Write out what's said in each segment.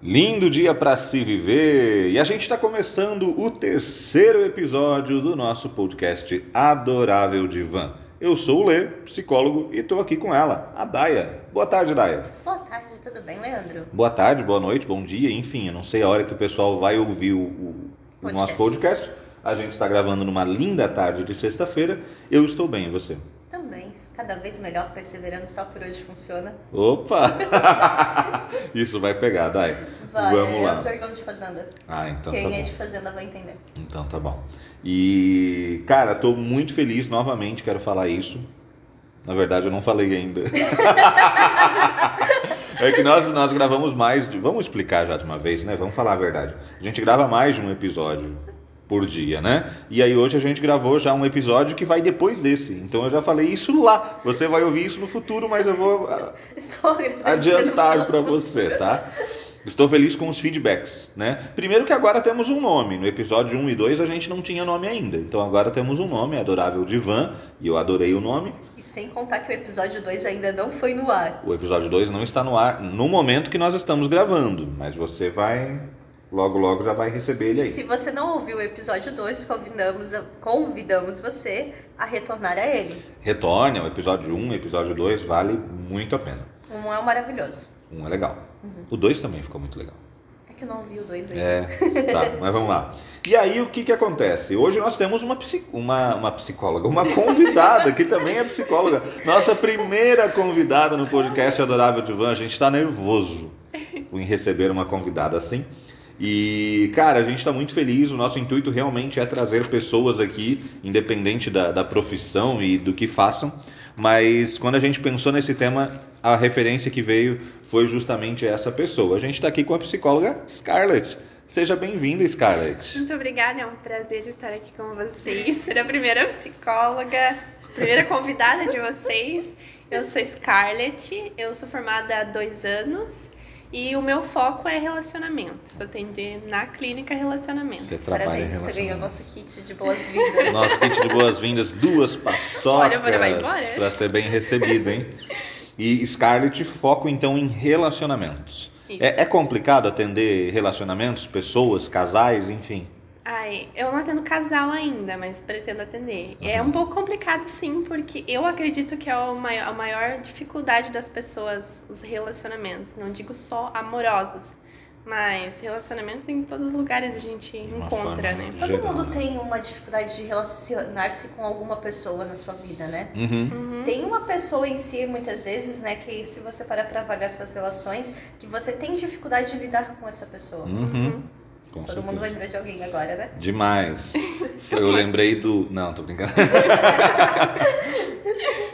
Lindo dia para se viver! E a gente está começando o terceiro episódio do nosso podcast Adorável Divã. Eu sou o Lê, psicólogo, e estou aqui com ela, a Daia. Boa tarde, Daia. Boa tarde, tudo bem, Leandro? Boa tarde, boa noite, bom dia, enfim, eu não sei a hora que o pessoal vai ouvir o, o, o nosso podcast. A gente está gravando numa linda tarde de sexta-feira. Eu estou bem, e você? Também, cada vez melhor, perseverando só por hoje funciona. Opa! Isso vai pegar, Dai. Vai, Vamos é lá. um jargão de fazenda. Ah, então Quem tá é bom. de fazenda vai entender. Então tá bom. E, cara, tô muito feliz novamente, quero falar isso. Na verdade, eu não falei ainda. é que nós, nós gravamos mais de. Vamos explicar já de uma vez, né? Vamos falar a verdade. A gente grava mais de um episódio por dia, né? E aí hoje a gente gravou já um episódio que vai depois desse. Então eu já falei isso lá. Você vai ouvir isso no futuro, mas eu vou ah, adiantar para você, tá? Estou feliz com os feedbacks, né? Primeiro que agora temos um nome. No episódio 1 e 2 a gente não tinha nome ainda. Então agora temos um nome, Adorável Divan, e eu adorei o nome. E sem contar que o episódio 2 ainda não foi no ar. O episódio 2 não está no ar no momento que nós estamos gravando, mas você vai logo logo já vai receber ele E aí. se você não ouviu o episódio 2, convidamos, convidamos você a retornar a ele. Retorne ao episódio 1, episódio 2 vale muito a pena. Um é um maravilhoso. Um é legal. O 2 também ficou muito legal. É que eu não ouvi o 2 ainda. É, tá, mas vamos lá. E aí, o que que acontece? Hoje nós temos uma, uma, uma psicóloga, uma convidada, que também é psicóloga. Nossa primeira convidada no podcast Adorável Divan. A gente está nervoso em receber uma convidada assim. E, cara, a gente está muito feliz. O nosso intuito realmente é trazer pessoas aqui, independente da, da profissão e do que façam. Mas quando a gente pensou nesse tema, a referência que veio foi justamente essa pessoa. A gente está aqui com a psicóloga Scarlett. Seja bem-vinda, Scarlett. Muito obrigada, é um prazer estar aqui com vocês. Ser a primeira psicóloga, primeira convidada de vocês. Eu sou Scarlett, eu sou formada há dois anos e o meu foco é relacionamentos. Atender na clínica relacionamentos. Você trabalha em Parabéns, você ganhou relacionamento. nosso kit de boas-vindas. Nosso kit de boas-vindas, duas paçocas Olha, eu vou levar embora. para ser bem recebido, hein? E Scarlett, foco então em relacionamentos. É, é complicado atender relacionamentos, pessoas, casais, enfim. Ai, eu não atendo casal ainda, mas pretendo atender. É um pouco complicado sim, porque eu acredito que é o maior, a maior dificuldade das pessoas, os relacionamentos. Não digo só amorosos, mas relacionamentos em todos os lugares a gente uma encontra, né? Todo geral, mundo né? tem uma dificuldade de relacionar-se com alguma pessoa na sua vida, né? Uhum. Tem uma pessoa em si, muitas vezes, né, que se você parar pra avaliar suas relações, que você tem dificuldade de lidar com essa pessoa. Uhum. Com Todo mundo certeza. lembrou de alguém agora, né? Demais. Eu lembrei do. Não, tô brincando.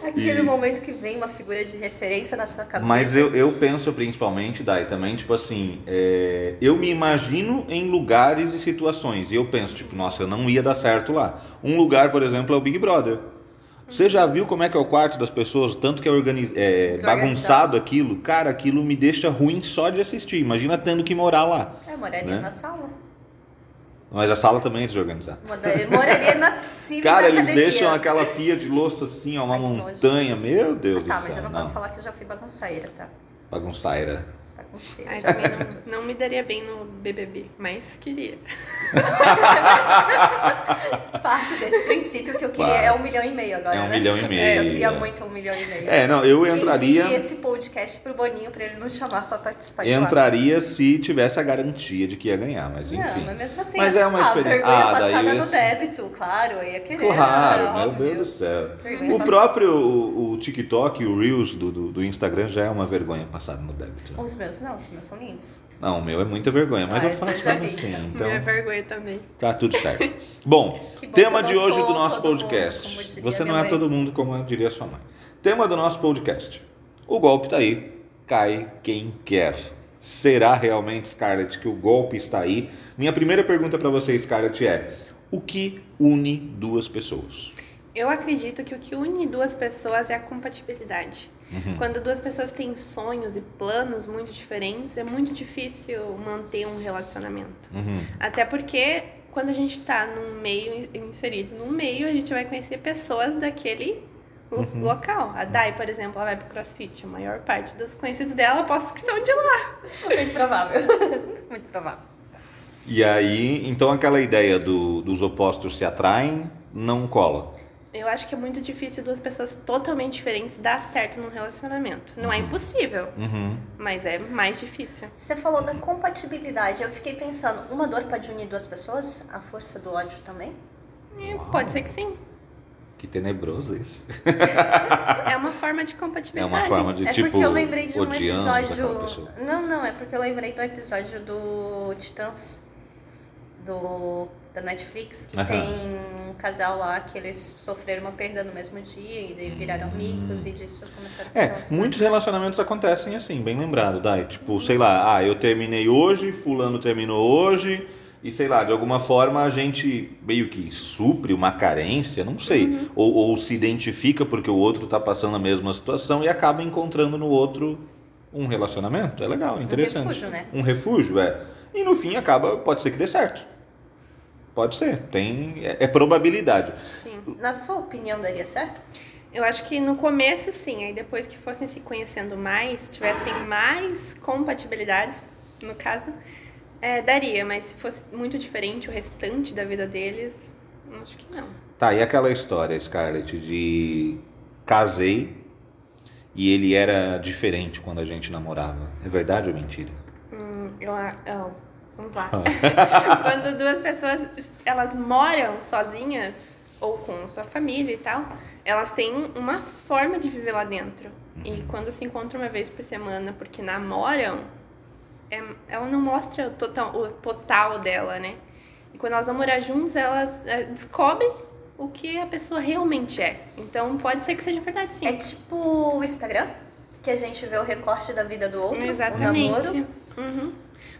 Aquele E- momento que vem uma figura de referência na sua cabeça. Mas eu, eu penso principalmente, Dai, também, tipo assim, é, eu me imagino em lugares e situações. E eu penso, tipo, nossa, eu não ia dar certo lá. Um lugar, por exemplo, é o Big Brother. Você já viu como é que é o quarto das pessoas? Tanto que é, organiz... é bagunçado aquilo. Cara, aquilo me deixa ruim só de assistir. Imagina tendo que morar lá. Eu moraria né? na sala. Mas a sala também é desorganizada. Moraria, moraria na piscina Cara, eles academia. deixam aquela pia de louça assim, ó, uma Ai, montanha. Meu Deus Tá, do céu. mas eu não posso falar que eu já fui bagunceira, tá? Bagunçaira. Ai, também não, não me daria bem no BBB, mas queria. Parto desse princípio que eu queria Claro. é um milhão e meio agora, É um né? milhão e É, eu meio. queria muito um milhão e meio. É, não, eu entraria. Envie esse podcast pro Boninho pra ele nos chamar pra participar de lá. Entraria se tivesse a garantia de que ia ganhar, mas enfim. Não, mas mesmo assim. Mas é uma ah, experiência- vergonha Ah, daí passada no débito, claro, eu ia querer. Claro, ah, meu óbvio. Deus do céu. Vergonha O passada. próprio o, o TikTok, o Reels do, do, do Instagram já é uma vergonha passada no débito. né? Os meus não, os meus são lindos. Não, o meu é muita vergonha, mas Ah, eu faço já mesmo vi. assim. Minha Então vergonha também. tá tudo certo. Bom, bom tema de hoje do nosso mundo, podcast. diria Você não minha é mãe. todo mundo, como diria sua mãe. Tema do nosso podcast. O golpe tá aí, cai quem quer. Será realmente, Scarlett, que o golpe está aí? Minha primeira pergunta para você, Scarlett, é: o que une duas pessoas? Eu acredito que o que une duas pessoas é a compatibilidade. Uhum. Quando duas pessoas têm sonhos e planos muito diferentes, é muito difícil manter um relacionamento. Uhum. Até porque quando a gente tá num meio, inserido num meio, a gente vai conhecer pessoas daquele Uhum. local. A Dai, por exemplo, ela vai pro CrossFit. A maior parte dos conhecidos dela, eu posso que são de lá. Muito provável. Muito provável. E aí, então aquela ideia do, dos opostos se atraem não cola. Eu acho que é muito difícil duas pessoas totalmente diferentes dar certo num relacionamento. Não é impossível, Uhum. mas é mais difícil. Você falou da compatibilidade. Eu fiquei pensando, uma dor pode unir duas pessoas? A força do ódio também? E pode ser que sim. Que tenebroso isso. É uma forma de compatibilidade. É uma forma de é tipo porque eu lembrei de um episódio. Não, não, é porque eu lembrei do episódio do Titãs do da Netflix, que Aham. tem um casal lá que eles sofreram uma perda no mesmo dia e daí viraram amigos e disso começaram a se É, relacionar. muitos relacionamentos acontecem assim, bem lembrado, Dai. Tipo, sei lá, ah, eu terminei hoje, fulano terminou hoje, e sei lá, de alguma forma a gente meio que supre uma carência, não sei. Ou, ou se identifica porque o outro tá passando a mesma situação e acaba encontrando no outro um relacionamento. É legal, interessante. refúgio, né? Um refúgio, é. E no fim acaba, pode ser que dê certo. Pode ser, tem. É, é probabilidade. Sim. Na sua opinião, daria certo? Eu acho que no começo sim, aí depois que fossem se conhecendo mais, tivessem mais compatibilidades, no caso, é, daria, mas se fosse muito diferente o restante da vida deles, acho que não. Tá, e aquela história, Scarlett, de casei e ele era diferente quando a gente namorava. É verdade ou mentira? Hum, eu, eu- vamos lá. Quando duas pessoas elas moram sozinhas ou com sua família e tal, elas têm uma forma de viver lá dentro. E quando se encontram uma vez por semana porque namoram, é- ela não mostra o total, o total dela, né? E quando elas vão morar juntos, elas é, descobrem o que a pessoa realmente é. Então pode ser que seja verdade sim. É tipo o Instagram, que a gente vê o recorte da vida do outro, o Exatamente. namoro. Uhum.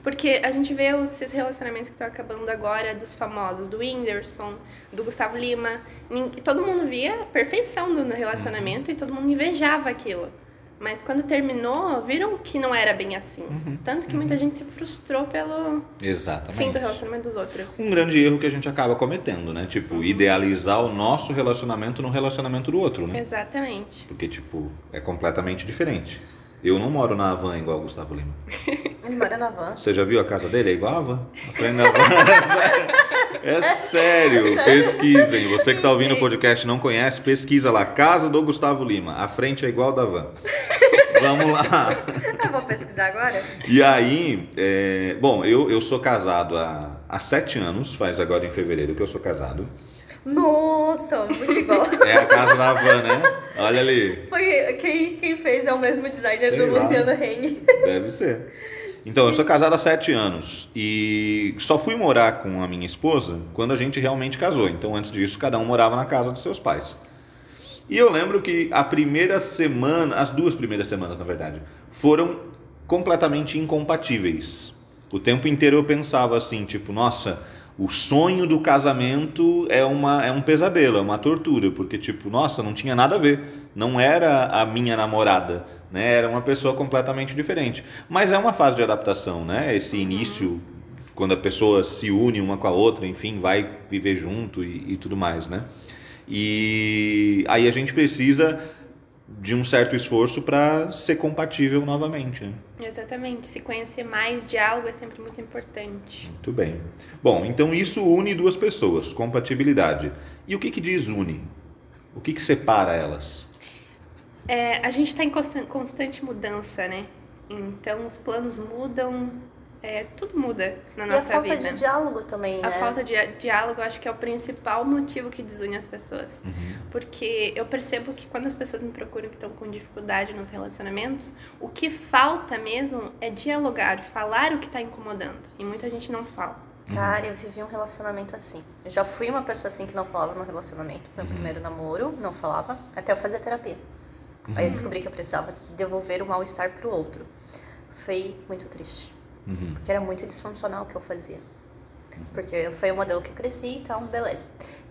Porque a gente vê esses relacionamentos que estão acabando agora dos famosos, do Whindersson, do Gustavo Lima. Todo mundo via a perfeição do no relacionamento e todo mundo invejava aquilo. Mas quando terminou, viram que não era bem assim. Tanto que muita gente se frustrou pelo fim Exatamente. do relacionamento dos outros. Um grande erro que a gente acaba cometendo, né? Tipo, idealizar o nosso relacionamento no relacionamento do outro, né? Exatamente. Porque, tipo, é completamente diferente. Eu não moro na Havan igual o Gustavo Lima. Ele mora na van. Você já viu a casa dele? É igual a Havan. A frente da Havan. É sério, pesquisem. Você que tá ouvindo o podcast e não conhece, pesquisa lá. Casa do Gustavo Lima. A frente é igual da van. Vamos lá. Eu vou pesquisar agora. E aí, é, bom, eu, eu sou casado há, há sete anos, faz agora em fevereiro que eu sou casado. Nossa, muito igual. É a casa da Havan, né? Olha ali. Foi quem, quem fez é o mesmo designer Sei do lá. Luciano Heng. Deve ser. Então, eu sou casado há sete anos e só fui morar com a minha esposa quando a gente realmente casou. Então, antes disso, cada um morava na casa dos seus pais. E eu lembro que a primeira semana, as duas primeiras semanas, na verdade, foram completamente incompatíveis. O tempo inteiro eu pensava assim, tipo, nossa, o sonho do casamento é, uma, é um pesadelo, é uma tortura, porque, tipo, nossa, não tinha nada a ver. Não era a minha namorada, né? Era uma pessoa completamente diferente. Mas é uma fase de adaptação, né? Esse início, quando a pessoa se une uma com a outra, enfim, vai viver junto e, e tudo mais, né? E aí a gente precisa de um certo esforço para ser compatível novamente. Né? Exatamente. Se conhecer mais, diálogo é sempre muito importante. Muito bem. Bom, então isso une duas pessoas, compatibilidade. E o que, que desune? O que, que separa elas? É, a gente está em constan- constante mudança, né? Então os planos mudam, é, tudo muda na E a nossa falta vida. de diálogo também, A né? falta de diálogo acho que é o principal motivo que desune as pessoas. Porque eu percebo que quando as pessoas me procuram que estão com dificuldade nos relacionamentos, o que falta mesmo é dialogar, falar o que está incomodando. E muita gente não fala. Cara, eu vivi um relacionamento assim. Eu já fui uma pessoa assim que não falava no relacionamento. Meu primeiro namoro, não falava, até eu fazer terapia. Aí eu descobri que eu precisava devolver o mal-estar pro outro. Foi muito triste. Uhum. Porque era muito disfuncional o que eu fazia. Porque foi o modelo que eu cresci e tal, beleza.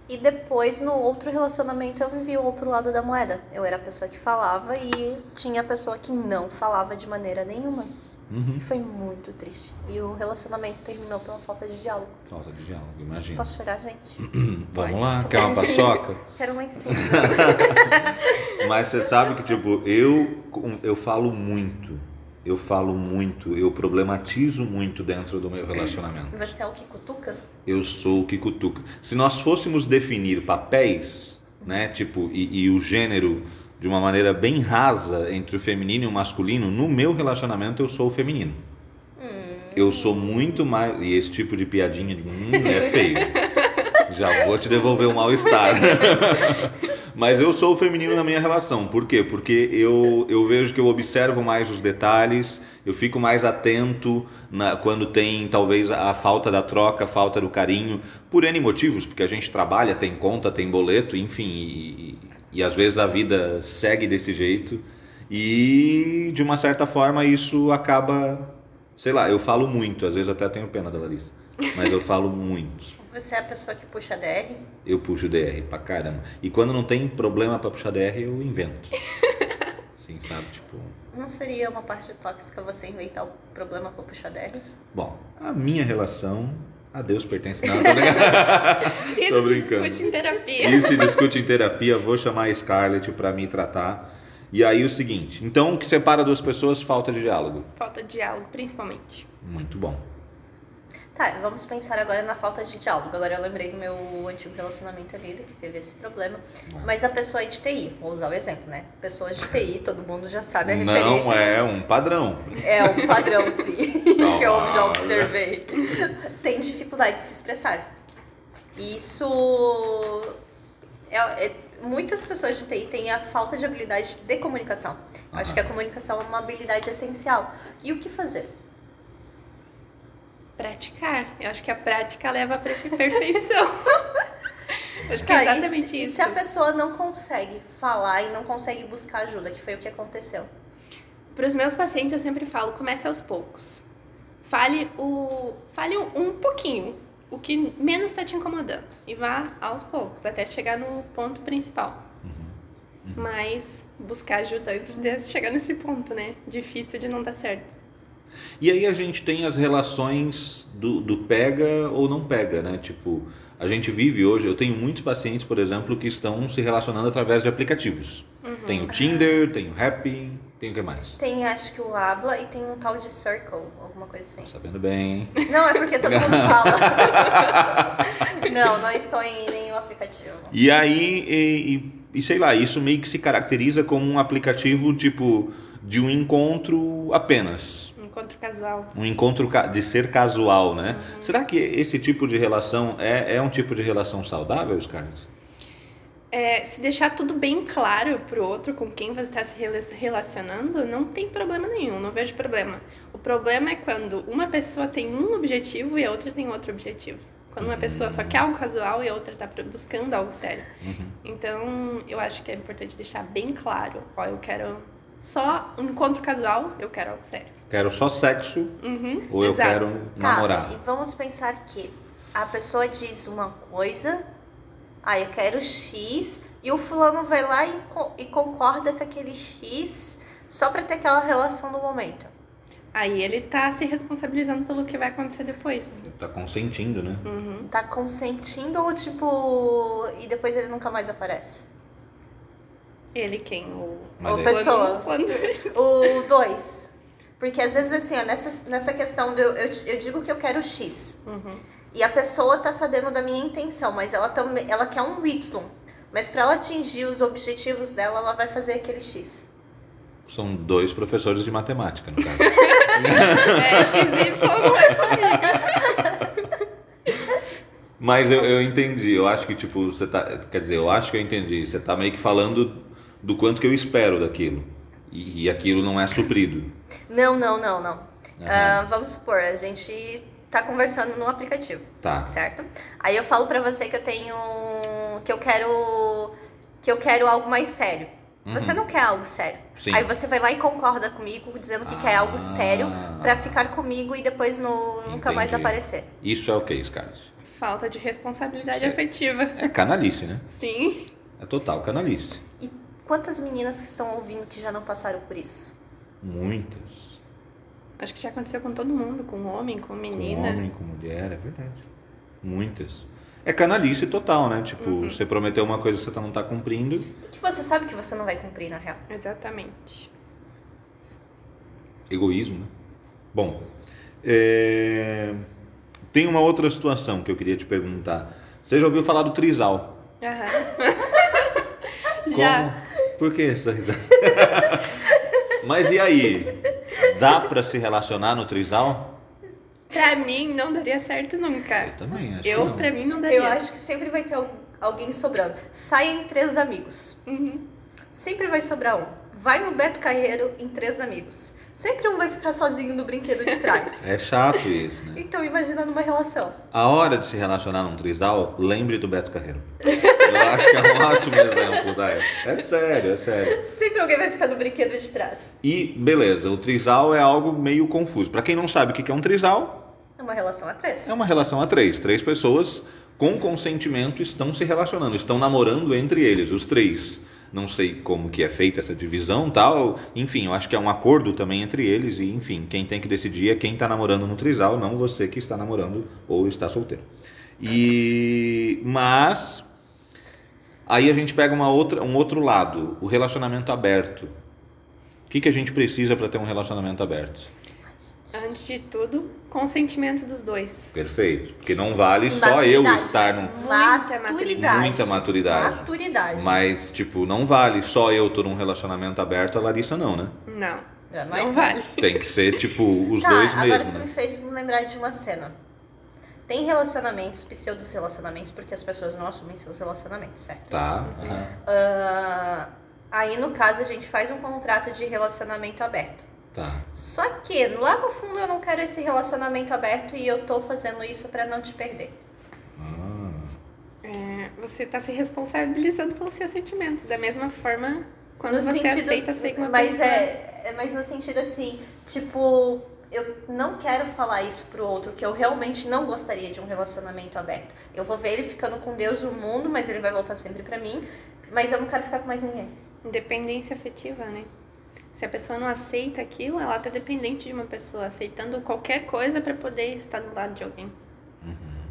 E depois, no outro relacionamento, eu vivi o outro lado da moeda. Eu era a pessoa que falava e tinha a pessoa que não falava de maneira nenhuma. Uhum. Foi muito triste. E o relacionamento terminou pela falta de diálogo. Falta de diálogo, imagina. Posso chorar, gente? Vamos lá, quer uma paçoca? Quero mais sim. Mas você sabe que, tipo, eu, eu falo muito. Eu falo muito, eu problematizo muito dentro do meu relacionamento. Você é o que cutuca? Eu sou o que cutuca. Se nós fôssemos definir papéis, né, tipo, e, e o gênero de uma maneira bem rasa entre o feminino e o masculino, no meu relacionamento eu sou o feminino. Eu sou muito mais. E esse tipo de piadinha de hum, é feio. Já vou te devolver o mal-estar. Mas eu sou o feminino na minha relação. Por quê? Porque eu, eu vejo que eu observo mais os detalhes, eu fico mais atento na, quando tem talvez a falta da troca, a falta do carinho, por N motivos, porque a gente trabalha, tem conta, tem boleto, enfim, e, e às vezes a vida segue desse jeito. E de uma certa forma isso acaba, sei lá, eu falo muito, às vezes até tenho pena da Larissa, mas eu falo muito. Você é a pessoa que puxa DR? Eu puxo DR pra caramba. E quando não tem problema pra puxar DR, eu invento. Sim, sabe? Tipo. Não seria uma parte tóxica você inventar o problema pra puxar DR? Bom, a minha relação a Deus pertence. Não, tô brincando. Isso Tô se discute em terapia. Isso se discute em terapia. Vou chamar a Scarlett pra me tratar. E aí o seguinte: então o que separa duas pessoas? Falta de diálogo. Falta de diálogo, principalmente. Muito bom. Tá, vamos pensar agora na falta de diálogo. Agora eu lembrei do meu antigo relacionamento ali, que teve esse problema. Mas a pessoa é de TI, vou usar o exemplo, né? Pessoas de TI, todo mundo já sabe a referência. Não é um padrão. É um padrão, sim, Não, que eu já observei. Tem dificuldade de se expressar. Isso. É, é- muitas pessoas de TI têm a falta de habilidade de comunicação. Eu Acho que a comunicação é uma habilidade essencial. E o que fazer? Praticar. Eu acho que a prática leva à perfe- perfeição. Eu acho que Tá, é e se- exatamente e isso. se a pessoa não consegue falar e não consegue buscar ajuda, que foi o que aconteceu? Para os meus pacientes eu sempre falo, comece aos poucos. Fale o, fale um pouquinho, o que menos está te incomodando e vá aos poucos até chegar no ponto principal. Mas buscar ajuda antes de chegar nesse ponto, né? Difícil de não dar certo. E aí a gente tem as relações do, do pega ou não pega, né? Tipo, a gente vive hoje, eu tenho muitos pacientes, por exemplo, que estão se relacionando através de aplicativos. Tem o Tinder, tem o Happy, tem o que mais? Tem, acho que o Habla e tem um tal de Circle, alguma coisa assim. Sabendo bem. Não, é porque todo mundo fala. não, não estou em nenhum aplicativo. E aí, e, e- e sei lá, isso meio que se caracteriza como um aplicativo, tipo, de um encontro apenas. Encontro casual. Um encontro de ser casual, né? Será que esse tipo de relação é, é um tipo de relação saudável, Scarlett? É, se deixar tudo bem claro pro outro com quem você está se rela- relacionando, não tem problema nenhum, não vejo problema. O problema é quando uma pessoa tem um objetivo e a outra tem outro objetivo. Quando uma pessoa só quer algo casual e a outra tá pro- buscando algo sério. Uhum. Então, eu acho que é importante deixar bem claro, ó, eu quero só um encontro casual, eu quero algo sério. Quero só sexo Uhum, ou eu exato. quero Tá, namorar? e vamos pensar que a pessoa diz uma coisa, ah, eu quero X, e o fulano vai lá e, e concorda com aquele X só pra ter aquela relação no momento. Aí ele tá se responsabilizando pelo que vai acontecer depois. Tá consentindo, né? Uhum. Tá consentindo ou tipo. E depois ele nunca mais aparece? Ele quem? O, Ou aí- pessoa. Quando- O 2. Porque às vezes assim, ó, nessa, nessa questão do eu, eu, eu digo que eu quero X. Uhum. E a pessoa tá sabendo da minha intenção, mas ela também ela quer um Y. Mas para ela atingir os objetivos dela, ela vai fazer aquele X. São dois professores de matemática, no caso. É, XY não é comigo. Mas eu, eu entendi. Eu acho que, tipo, você tá. Quer dizer, eu acho que eu entendi. Você tá meio que falando do quanto que eu espero daquilo. E, e aquilo não é suprido. Não, não, não, não. Aham. Ah, vamos supor, a gente tá conversando no aplicativo, Tá. certo? Aí eu falo pra você que eu tenho que eu quero que eu quero algo mais sério. Você não quer algo sério. Uhum. Sim. Aí você vai lá e concorda comigo dizendo que quer algo Ah. sério pra ficar comigo e depois no, nunca mais aparecer. Isso é o que, Scarlett? Falta de responsabilidade Certo. afetiva. É canalice, né? Sim. É total canalice. E quantas meninas que estão ouvindo que já não passaram por isso? Muitas. Acho que já aconteceu com todo mundo, com homem, com menina. Com homem, com mulher, é verdade. Muitas. É canalice total, né? Tipo, Uhum. você prometeu uma coisa que você não tá cumprindo. E que você sabe que você não vai cumprir na real. Exatamente. Egoísmo, né? Bom, é, tem uma outra situação que eu queria te perguntar. Você já ouviu falar do trisal? Aham. Como? Já. Por que essa risada? Mas e aí? Dá pra se relacionar no trisal? Pra mim não daria certo nunca. Eu também acho que Eu, não. pra mim, não daria. Eu acho que sempre vai ter al- alguém sobrando. Sai em três amigos. Uhum. Sempre vai sobrar um. Vai no Beto Carreiro em três amigos. Sempre um vai ficar sozinho no brinquedo de trás. É chato isso, né? Então imagina numa relação. A hora de se relacionar num trisal, lembre do Beto Carreiro. Eu acho que é um ótimo exemplo, Dai. É sério, é sério. Sempre alguém vai ficar no brinquedo de trás. E beleza, o trisal é algo meio confuso. Pra quem não sabe o que é um trisal, É uma relação a três. é uma relação a três. Três pessoas com consentimento estão se relacionando, estão namorando entre eles, os três. Não sei como que é feita essa divisão tal. Enfim, eu acho que é um acordo também entre eles. E, enfim, quem tem que decidir é quem está namorando no trisal, não você que está namorando ou está solteiro. E mas aí a gente pega uma outra, um outro lado, o relacionamento aberto. O que, que a gente precisa para ter um relacionamento aberto? Antes de tudo, consentimento dos dois. Perfeito. Porque não vale só eu estar num. Muita Maturidade. Muita maturidade. Maturidade. Mas, tipo, não vale só eu tô num relacionamento aberto, a Larissa não, né? Não, É, mas- não vale. Tem que ser, tipo, os tá, dois agora mesmo, tu né? me fez me lembrar de uma cena. Tem relacionamentos, pseudos relacionamentos, porque as pessoas não assumem seus relacionamentos, certo? Tá. aham. Ah, aí, no caso, a gente faz um contrato de relacionamento aberto. Tá. Só que lá no fundo eu não quero esse relacionamento aberto e eu tô fazendo isso pra não te perder. Ah, É, você tá se responsabilizando pelos seus sentimentos. Da mesma forma, quando no você sentido, aceita ser com uma mas pessoa. é, é, mas no sentido assim, tipo, eu não quero falar isso pro outro que eu realmente não gostaria de um relacionamento aberto. Eu vou ver ele ficando com Deus no mundo, mas ele vai voltar sempre pra mim, mas eu não quero ficar com mais ninguém. Independência afetiva, né? Se a pessoa não aceita aquilo, ela tá dependente de uma pessoa, aceitando qualquer coisa pra poder estar do lado de alguém.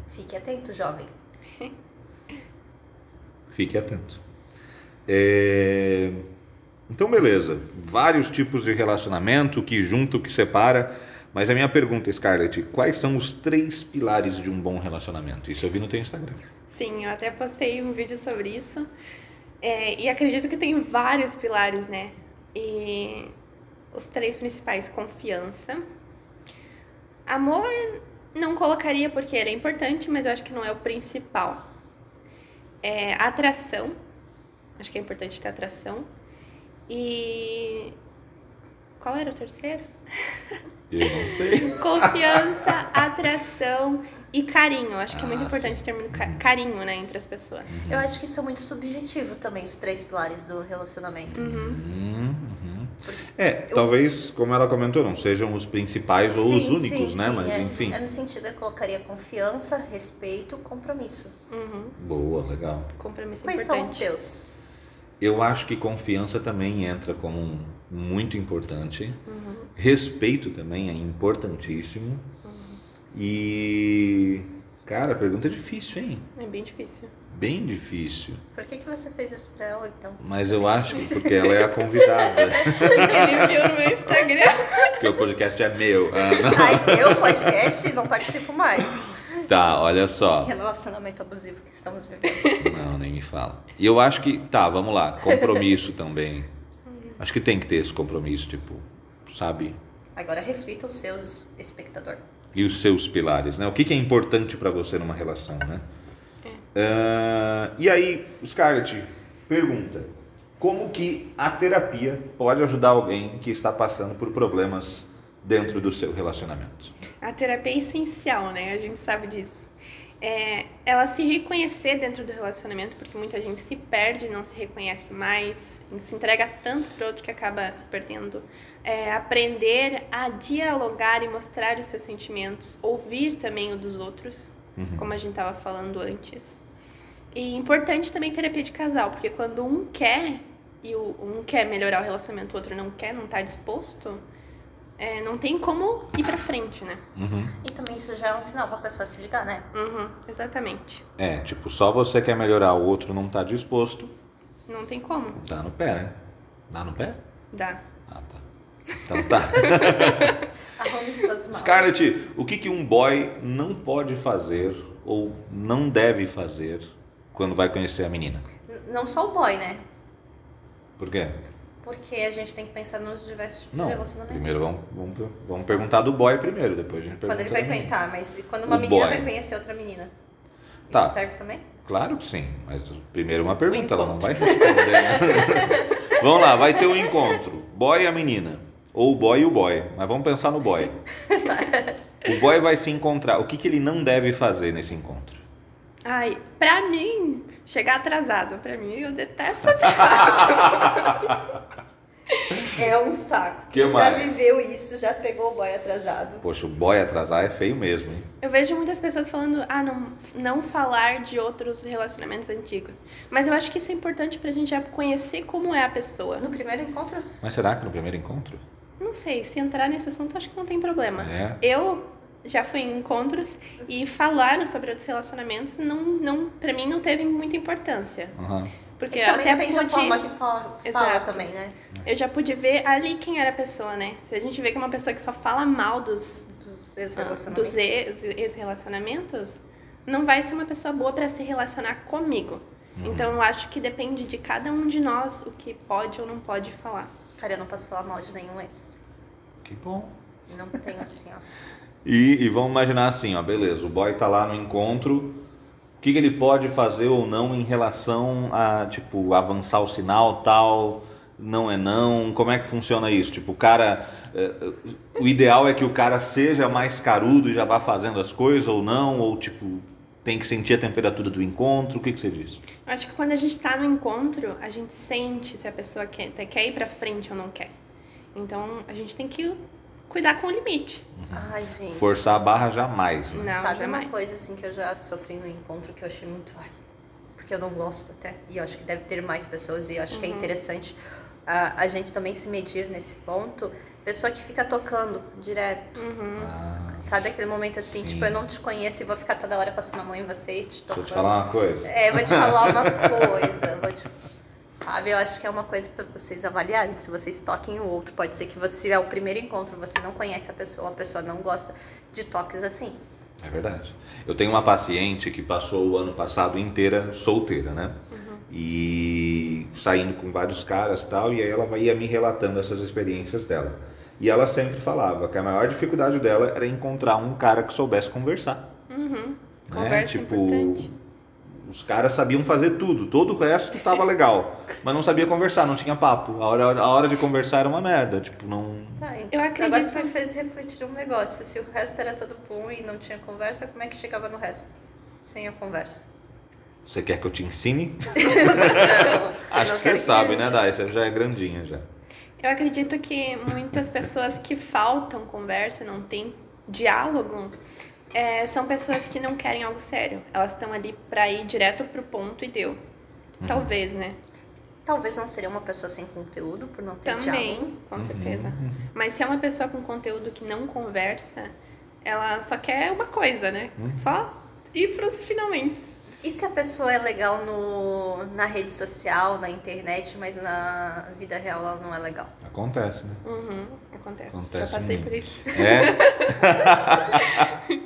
Fique atento, jovem. fique atento. É, Então, beleza. Vários tipos de relacionamento, o que junta, o que separa. Mas a minha pergunta, Scarlett, quais são os três pilares de um bom relacionamento? Isso eu vi no teu Instagram. Sim, eu até postei um vídeo sobre isso. É, e acredito que tem vários pilares, né? E os três principais: confiança. Amor, não colocaria porque ele é importante, mas eu acho que não é o principal. É, atração. Acho que é importante ter atração. E. Qual era o terceiro? Eu não sei. Confiança, atração e carinho. Acho que é muito Ah, importante ter muito ca- carinho, né, entre as pessoas. Eu acho que isso é muito subjetivo também, os três pilares do relacionamento. Uhum. Uhum, uhum. É, talvez, como ela comentou, não sejam os principais ou os Sim, únicos, sim, né? sim, Mas é, enfim. É no sentido, eu colocaria confiança, respeito, compromisso. Uhum. Boa, legal. Compromisso Quais são importante. os teus? Eu acho que confiança também entra como um muito importante. Uhum. Respeito também é importantíssimo. E. Cara, pergunta difícil, hein? É bem difícil. Bem difícil. Por que, que você fez isso pra ela, então? Mas eu acho que porque ela é a convidada. Ele viu no meu Instagram. porque o podcast é meu. Ah, não. Ai, eu, podcast, não participo mais. Tá, olha só. Relacionamento abusivo que estamos vivendo. Não, nem me fala. E eu acho que. Tá, vamos lá. Compromisso também. Acho que tem que ter esse compromisso, tipo, sabe? Agora reflita os seus espectador. E os seus pilares, né? O que, que é importante pra você numa relação, né? Ah, e aí, Scarlett, pergunta: como que a terapia pode ajudar alguém que está passando por problemas dentro do seu relacionamento? A terapia é essencial, né? A gente sabe disso. É, ela se reconhecer dentro do relacionamento, porque muita gente se perde, não se reconhece mais, se entrega tanto pro outro que acaba se perdendo. É, aprender a dialogar e mostrar os seus sentimentos, ouvir também o dos outros, Uhum. como a gente estava falando antes. E importante também terapia de casal, porque quando um quer e o um quer melhorar o relacionamento, o outro não quer, não tá disposto, é, não tem como ir pra frente, né? Uhum. E também isso já é um sinal pra pessoa se ligar, né? Uhum, exatamente. É, tipo, só você quer melhorar, o outro não tá disposto, Não tem como. tá no pé, né? Dá no pé? Dá. Ah, tá. Então tá. Arrume suas malas. Scarlett, o que, que um boy não pode fazer ou não deve fazer quando vai conhecer a menina? N- Não só o boy, né? Por quê? Porque a gente tem que pensar nos diversos tipos Não. de relacionamento. Primeiro vamos, vamos, vamos perguntar do boy primeiro, depois a gente pergunta Quando ele vai contar, mas quando uma O menina boy. vai conhecer outra menina? Tá. Isso serve também? Claro que sim, mas primeiro uma pergunta, ela não vai responder. né? vamos lá, vai ter um encontro. Boy e a menina. Ou o boy e o boy. Mas vamos pensar no boy. O boy vai se encontrar. O que, que ele não deve fazer nesse encontro? Ai, pra mim, chegar atrasado. Pra mim, eu detesto É um saco. Que já viveu isso, já pegou o boy atrasado. Poxa, o boy atrasar é feio mesmo, hein? Eu vejo muitas pessoas falando, ah, não, não falar de outros relacionamentos antigos. Mas eu acho que isso é importante pra gente já conhecer como é a pessoa. No primeiro encontro? Mas será que no primeiro encontro? Não sei, se entrar nesse assunto, acho que não tem problema. É. Eu já fui em encontros e falaram sobre outros relacionamentos, não, não, pra mim não teve muita importância. Aham. Porque Também até depende da pude, forma que fala, fala também, né? eu já pude ver ali quem era a pessoa, né? Se a gente vê que é uma pessoa que só fala mal dos, Dos ex-relacionamentos. não vai ser uma pessoa boa pra se relacionar comigo. Uhum. Então eu acho que depende de cada um de nós o que pode ou não pode falar. Cara, eu não posso falar mal de nenhum ex. Que bom. Não tenho assim, ó. E, e vamos imaginar assim, ó, beleza, o boy tá lá no encontro, o que, que ele pode fazer ou não em relação a, tipo, avançar o sinal, tal, não é não, como é que funciona isso? Tipo, o cara, eh, o ideal é que o cara seja mais carudo e já vá fazendo as coisas ou não, ou tipo, tem que sentir a temperatura do encontro, o que, que você diz? Acho que quando a gente tá no encontro, a gente sente se a pessoa quer, quer ir pra frente ou não quer. Então a gente tem que cuidar com o limite. Ai, gente. Forçar a barra jamais. né? Não, Sabe jamais. uma coisa assim que eu já sofri no encontro que eu achei muito. Ai, porque eu não gosto até. E eu acho que deve ter mais pessoas e eu acho que é interessante a, a gente também se medir nesse ponto. Pessoa que fica tocando direto. Ah, Sabe aquele momento assim, Sim. tipo, eu não te conheço e vou ficar toda hora passando a mão em você e te deixa eu tocando. te falar uma coisa. É, eu vou te falar uma coisa. Vou te... Sabe, eu acho que é uma coisa pra vocês avaliarem. Se vocês toquem o outro, pode ser que você é o primeiro encontro, você não conhece a pessoa, a pessoa não gosta de toques assim. É verdade. Eu tenho uma paciente que passou o ano passado inteira solteira, né? E saindo com vários caras tal, e aí ela ia me relatando essas experiências dela. E ela sempre falava que a maior dificuldade dela era encontrar um cara que soubesse conversar. Uhum. Né? Conversa é Tipo, importante. Os caras sabiam fazer tudo, todo o resto tava legal, mas não sabia conversar, não tinha papo. A hora, a hora de conversar era uma merda, tipo, não. Tá, Eu acredito- Agora tu me fez refletir um negócio. Se o resto era todo bom e não tinha conversa, como é que chegava no resto? Sem a conversa. Você quer que eu te ensine? Não, Acho não que você sabe, né, Dai? Você já é grandinha já. Eu acredito que muitas pessoas que faltam conversa, não tem diálogo, é, são pessoas que não querem algo sério. Elas estão ali pra ir direto pro ponto e deu. Uhum. Talvez, né? Talvez não seria uma pessoa sem conteúdo, por não ter diálogo. Também, com certeza. Mas se é uma pessoa com conteúdo que não conversa, ela só quer uma coisa, né? Só ir pros finalmente. E se a pessoa é legal no, na rede social, na internet, mas na vida real ela não é legal? Acontece, né? Uhum, acontece. Acontece Já passei muito. por isso. É?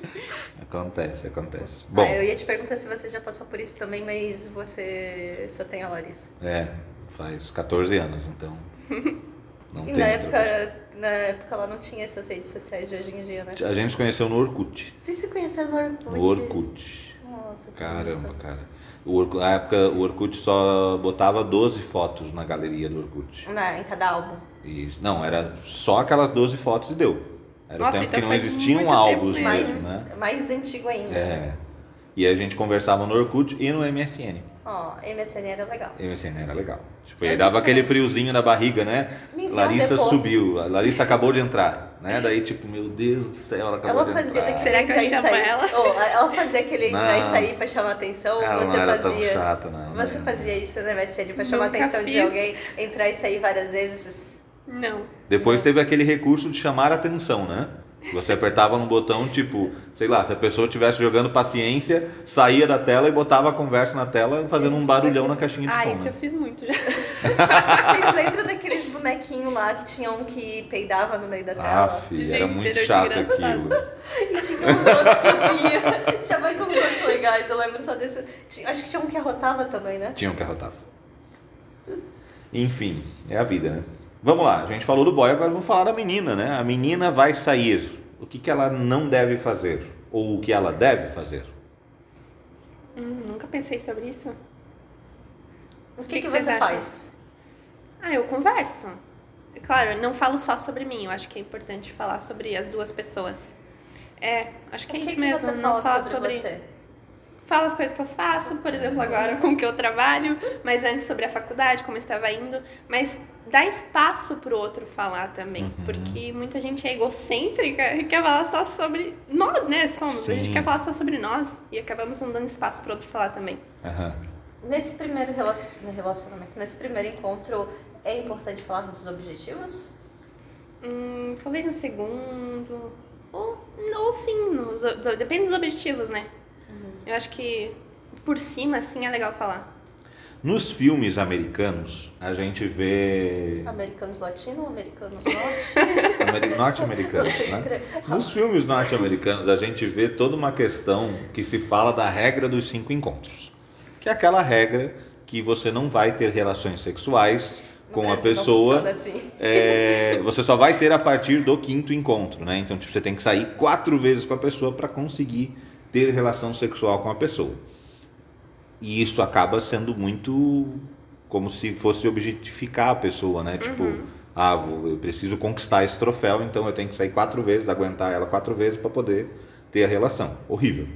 acontece, acontece. Bom, Ah, eu ia te perguntar se você já passou por isso também, mas você só tem a Larissa. é, faz 14 anos, então. Não E na época, na época ela não tinha essas redes sociais de hoje em dia, né? A gente se conheceu no Orkut. Vocês se conheceram no Orkut? No Orkut. Nossa, Caramba, cara. O Orkut, na época, o Orkut só botava 12 fotos na galeria do Orkut. Na, em cada álbum. Isso. Não, era só aquelas 12 fotos e deu. Era Nossa, o tempo então que não existiam álbuns mesmo, Mais, né? mais antigo ainda. É. E a gente conversava no Orkut e no MSN. Ó, MSN era legal. MSN era legal. Tipo, aí dava aquele friozinho na barriga, né? Larissa depois. subiu, a Larissa acabou de entrar, né? Daí, tipo, meu Deus do céu, ela acabou Ela de fazia entrar. Será que eu entrar e chamo sair. ela? Oh, ela fazia aquele entrar Não. e sair pra chamar atenção. Ela você não era tão fazia. chata, não. Você né? fazia isso no MSN pra chamar a Nunca atenção de fiz. alguém, entrar e sair várias vezes. Não. Depois teve aquele recurso de chamar a atenção, né? Você apertava no botão, tipo, sei lá, se a pessoa estivesse jogando paciência, saía da tela e botava a conversa na tela, fazendo um Isso. barulhão na caixinha de Ah, som. isso né? eu fiz muito já. Vocês lembram daqueles bonequinhos lá que tinha um que peidava no meio da tela? Aff, Gente, era muito chato aquilo. E tinha uns outros que eu via. Tinha mais uns outros legais, eu lembro só desse. Tinha- Acho que tinha um que arrotava também, né? Tinham que arrotar. Enfim, é a vida, né? Vamos lá, a gente falou do boy, agora vamos falar da menina, né? A menina vai sair. O que, que ela não deve fazer? Ou o que ela deve fazer? Hum, nunca pensei sobre isso. O que que, que, você faz? Ah, eu converso. Claro, eu não falo só sobre mim, eu acho que é importante falar sobre as duas pessoas. É, acho que o é isso que mesmo, você não fala sobre, sobre. você? Fala as coisas que eu faço, por exemplo, agora com o que eu trabalho, mas antes sobre a faculdade, como eu estava indo. Mas dá espaço pro outro falar também, Uhum. porque muita gente é egocêntrica e quer falar só sobre nós, né? Somos. A Sim. gente quer falar só sobre nós e acabamos não dando espaço pro outro falar também. Aham. Nesse primeiro relacion- relacionamento, nesse primeiro encontro, é importante falar dos objetivos? Hum, talvez no segundo. Ou, ou sim, nos, do- depende dos objetivos, né? Eu acho que por cima, assim, é legal falar. Nos filmes americanos, a gente vê. Americanos latino, americanos norte? Ameri- Norte-americanos, né? Nos filmes norte-americanos, a gente vê toda uma questão que se fala da regra dos cinco encontros. Que é aquela regra que você não vai ter relações sexuais No com a Brasil não pessoa. assim. é, você só vai ter a partir do quinto encontro, né? Então tipo, você tem que sair quatro vezes com a pessoa para conseguir ter relação sexual com a pessoa. E isso acaba sendo muito como se fosse objetificar a pessoa, né? Tipo, ah, vou- eu preciso conquistar esse troféu, então eu tenho que sair quatro vezes, aguentar ela quatro vezes para poder ter a relação. Horrível.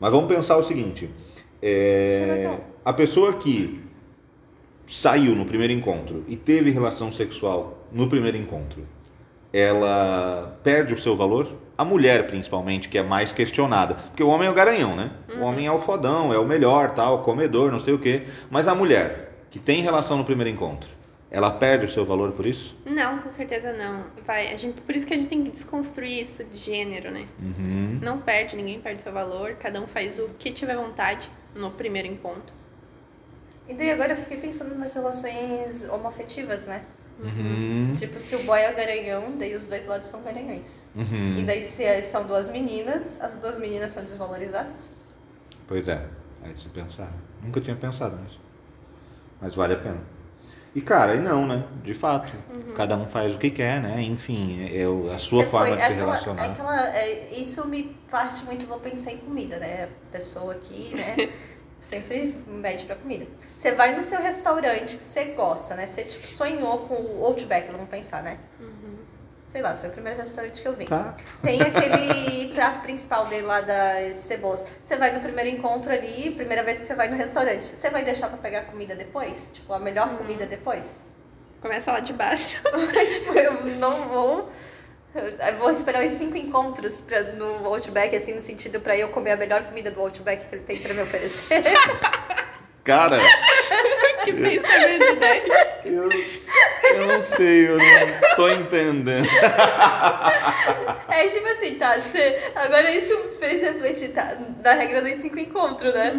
Mas vamos pensar o seguinte: é, é a pessoa que saiu no primeiro encontro e teve relação sexual no primeiro encontro, ela perde o seu valor? A mulher, principalmente, que é mais questionada. Porque o homem é o garanhão, né? O homem é o fodão, é o melhor, tal, comedor, não sei o quê. Mas a mulher, que tem relação no primeiro encontro, ela perde o seu valor por isso? Não, com certeza não. Vai, a gente, por isso que a gente tem que desconstruir isso de gênero, né? Uhum. Não perde, ninguém perde seu valor, cada um faz o que tiver vontade no primeiro encontro. E daí agora eu fiquei pensando nas relações homoafetivas, né? Uhum. Tipo, se o boy é garanhão, daí os dois lados são garanhões. Uhum. E daí se é- são duas meninas, as duas meninas são desvalorizadas? Pois é, é de se pensar. Nunca tinha pensado nisso. Mas vale a pena. E cara, e não, né? De fato. Cada um faz o que quer, né? Enfim, é o- a sua Você forma foi- de se aquela- relacionar. aquela- é, isso me parte muito, vou pensar em comida, né? Pessoa aqui, né? sempre mede pra comida. Você vai no seu restaurante que você gosta, né? Você tipo, sonhou com o Outback, vamos pensar, né? Sei lá, foi o primeiro restaurante que eu vi. Tá. Tem aquele prato principal dele lá das cebolas. Você vai no primeiro encontro ali, primeira vez que você vai no restaurante. Você vai deixar pra pegar comida depois? Tipo, a melhor comida depois? Começa lá de baixo. tipo, eu não vou. Eu vou esperar os cinco encontros pra, no Outback, assim, no sentido pra eu comer a melhor comida do Outback que ele tem pra me oferecer. Cara, que pensamento, né? eu, eu não sei, eu não tô entendendo. é tipo assim, tá? Você, agora isso fez refletir, tá? Da regra dos cinco encontros, né?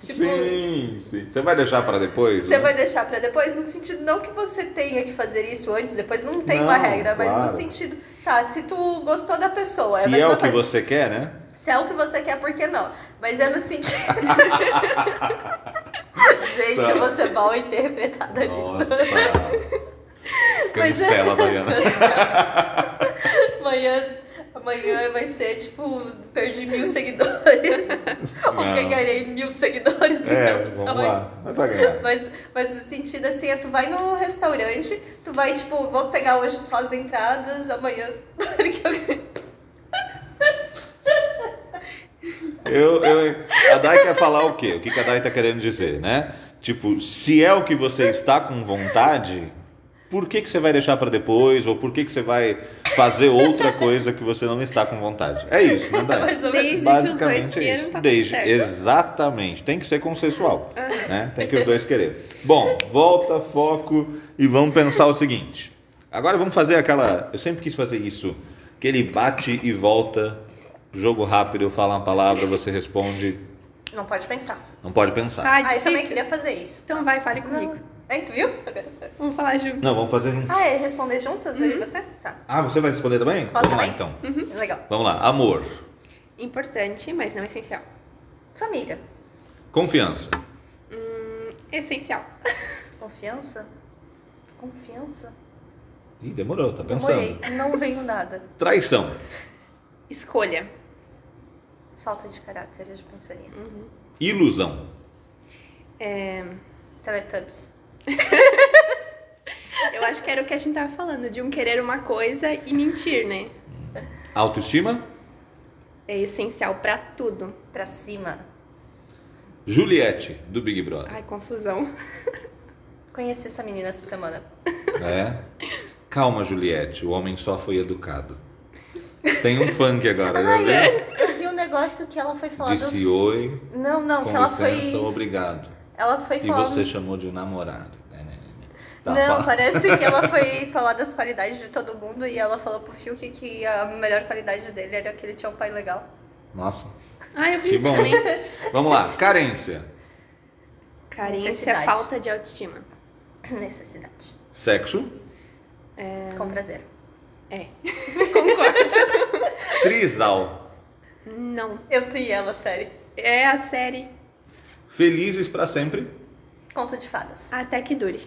Tipo. sim, sim. Você vai deixar para depois? Você né? vai deixar pra depois, no sentido não que você tenha que fazer isso antes, depois não tem Não, uma regra, mas claro. no sentido, tá, se tu gostou da pessoa, é Se é mesma o que coisa. você quer, né? Se é o que você quer, por que não? Mas é no sentido. Gente, Tá. eu vou ser mal interpretada Nossa. nisso. É- Cancela, Dayana. Amanhã, amanhã vai ser tipo, perdi mil seguidores. Ou Não. ganharei mil seguidores É, vamos lá. Mas. Mas, mas no sentido assim, é tu vai no restaurante, tu vai, tipo, vou pegar hoje só as entradas, amanhã. Porque eu- Eu, eu, a Dai quer falar o quê? O que que a Dai tá querendo dizer, né? Tipo, se é o que você está com vontade, por que, que você vai deixar para depois? Ou por que, que você vai fazer outra coisa que você não está com vontade? É isso, né, Dai? mais ou menos. Desde Basicamente é isso. tá Desde, exatamente. Tem que ser consensual. Né? Tem que os dois querer. Bom, volta, foco e vamos pensar o seguinte. Agora vamos fazer aquela. Eu sempre quis fazer isso Aquele bate e volta, jogo rápido, eu falo uma palavra, você responde. Não pode pensar. Não pode pensar. Ah, Ah, eu também queria fazer isso. Então vai, fale comigo. Não. Aí, tu viu? Vamos falar junto. Não, vamos fazer junto. Ah, é responder juntas? Eu e você? Tá. Ah, você vai responder também? Posso vamos lá também? então. Legal. Vamos lá. Amor, Importante, mas não essencial. Família. confiança, Hum, essencial. Confiança? Confiança? Ih, demorou, tá pensando. Demorei. Não veio nada. Traição, Escolha. Falta de caráter, eu já pensaria. ilusão, É, Teletubbies. eu acho que era o que a gente tava falando, de um querer uma coisa e mentir, né? autoestima, É essencial pra tudo. Pra cima. Juliette, do Big Brother. Ai, confusão. Conheci essa menina essa semana. É? Calma, Juliette, o homem só foi educado. Tem um funk agora, já viu? Negócio que ela foi falar Disse do... oi, Não, não, que ela foi. obrigado. Ela foi E falar. você chamou de namorado. Tá, não, parece que ela foi falar das qualidades de todo mundo e ela falou pro Fiuk que a melhor qualidade dele era que ele tinha um pai legal. Nossa, Ai, eu vi que isso bom. também. Vamos lá, carência, Carência, Necessidade. falta de autoestima. Necessidade. sexo, Com prazer. É. Concordo. trisal, Não. Eu, tu e ela, série. É a série felizes pra sempre, Conto de fadas. até que dure.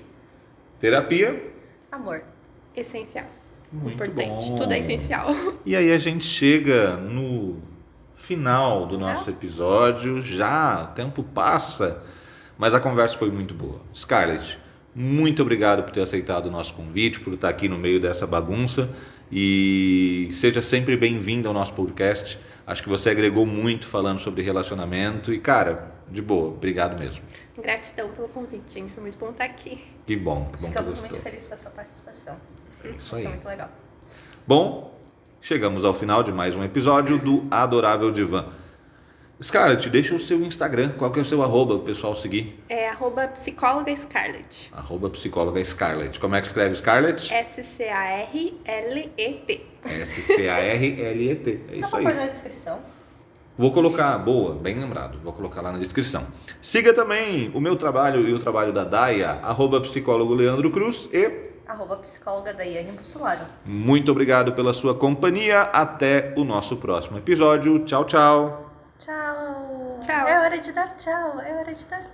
terapia. Amor. Essencial. Muito Importante. bom. Tudo é essencial. E aí a gente chega no final do Já? nosso episódio, já, o tempo passa, mas a conversa foi muito boa. Scarlett, muito obrigado por ter aceitado o nosso convite, por estar aqui no meio dessa bagunça e seja sempre bem-vindo ao nosso podcast. Acho que você agregou muito falando sobre relacionamento e, cara, de boa, obrigado mesmo. Gratidão pelo convite, gente. Foi muito bom estar aqui. Que bom, que bom que Ficamos gostou. muito felizes com a sua participação. Isso é aí. muito legal. Bom, chegamos ao final de mais um episódio do Adorável Divã. Scarlett, deixa o seu Instagram, qual que é o seu arroba, o pessoal seguir? É arroba psicóloga Scarlett. Arroba psicóloga Scarlett. Como é que escreve Scarlett? S-C-A-R-L-E-T. S-C-A-R-L-E-T. É Dá isso aí. pôr na descrição? Vou colocar, boa, bem lembrado, vou colocar lá na descrição. Siga também o meu trabalho e o trabalho da Daia, arroba psicólogo Leandro Cruz e Arroba psicóloga Daiane Bussolaro. muito obrigado pela sua companhia. Até o nosso próximo episódio. Tchau, tchau. Tchau. Tchau. É hora de dar tchau. É hora de dar tchau.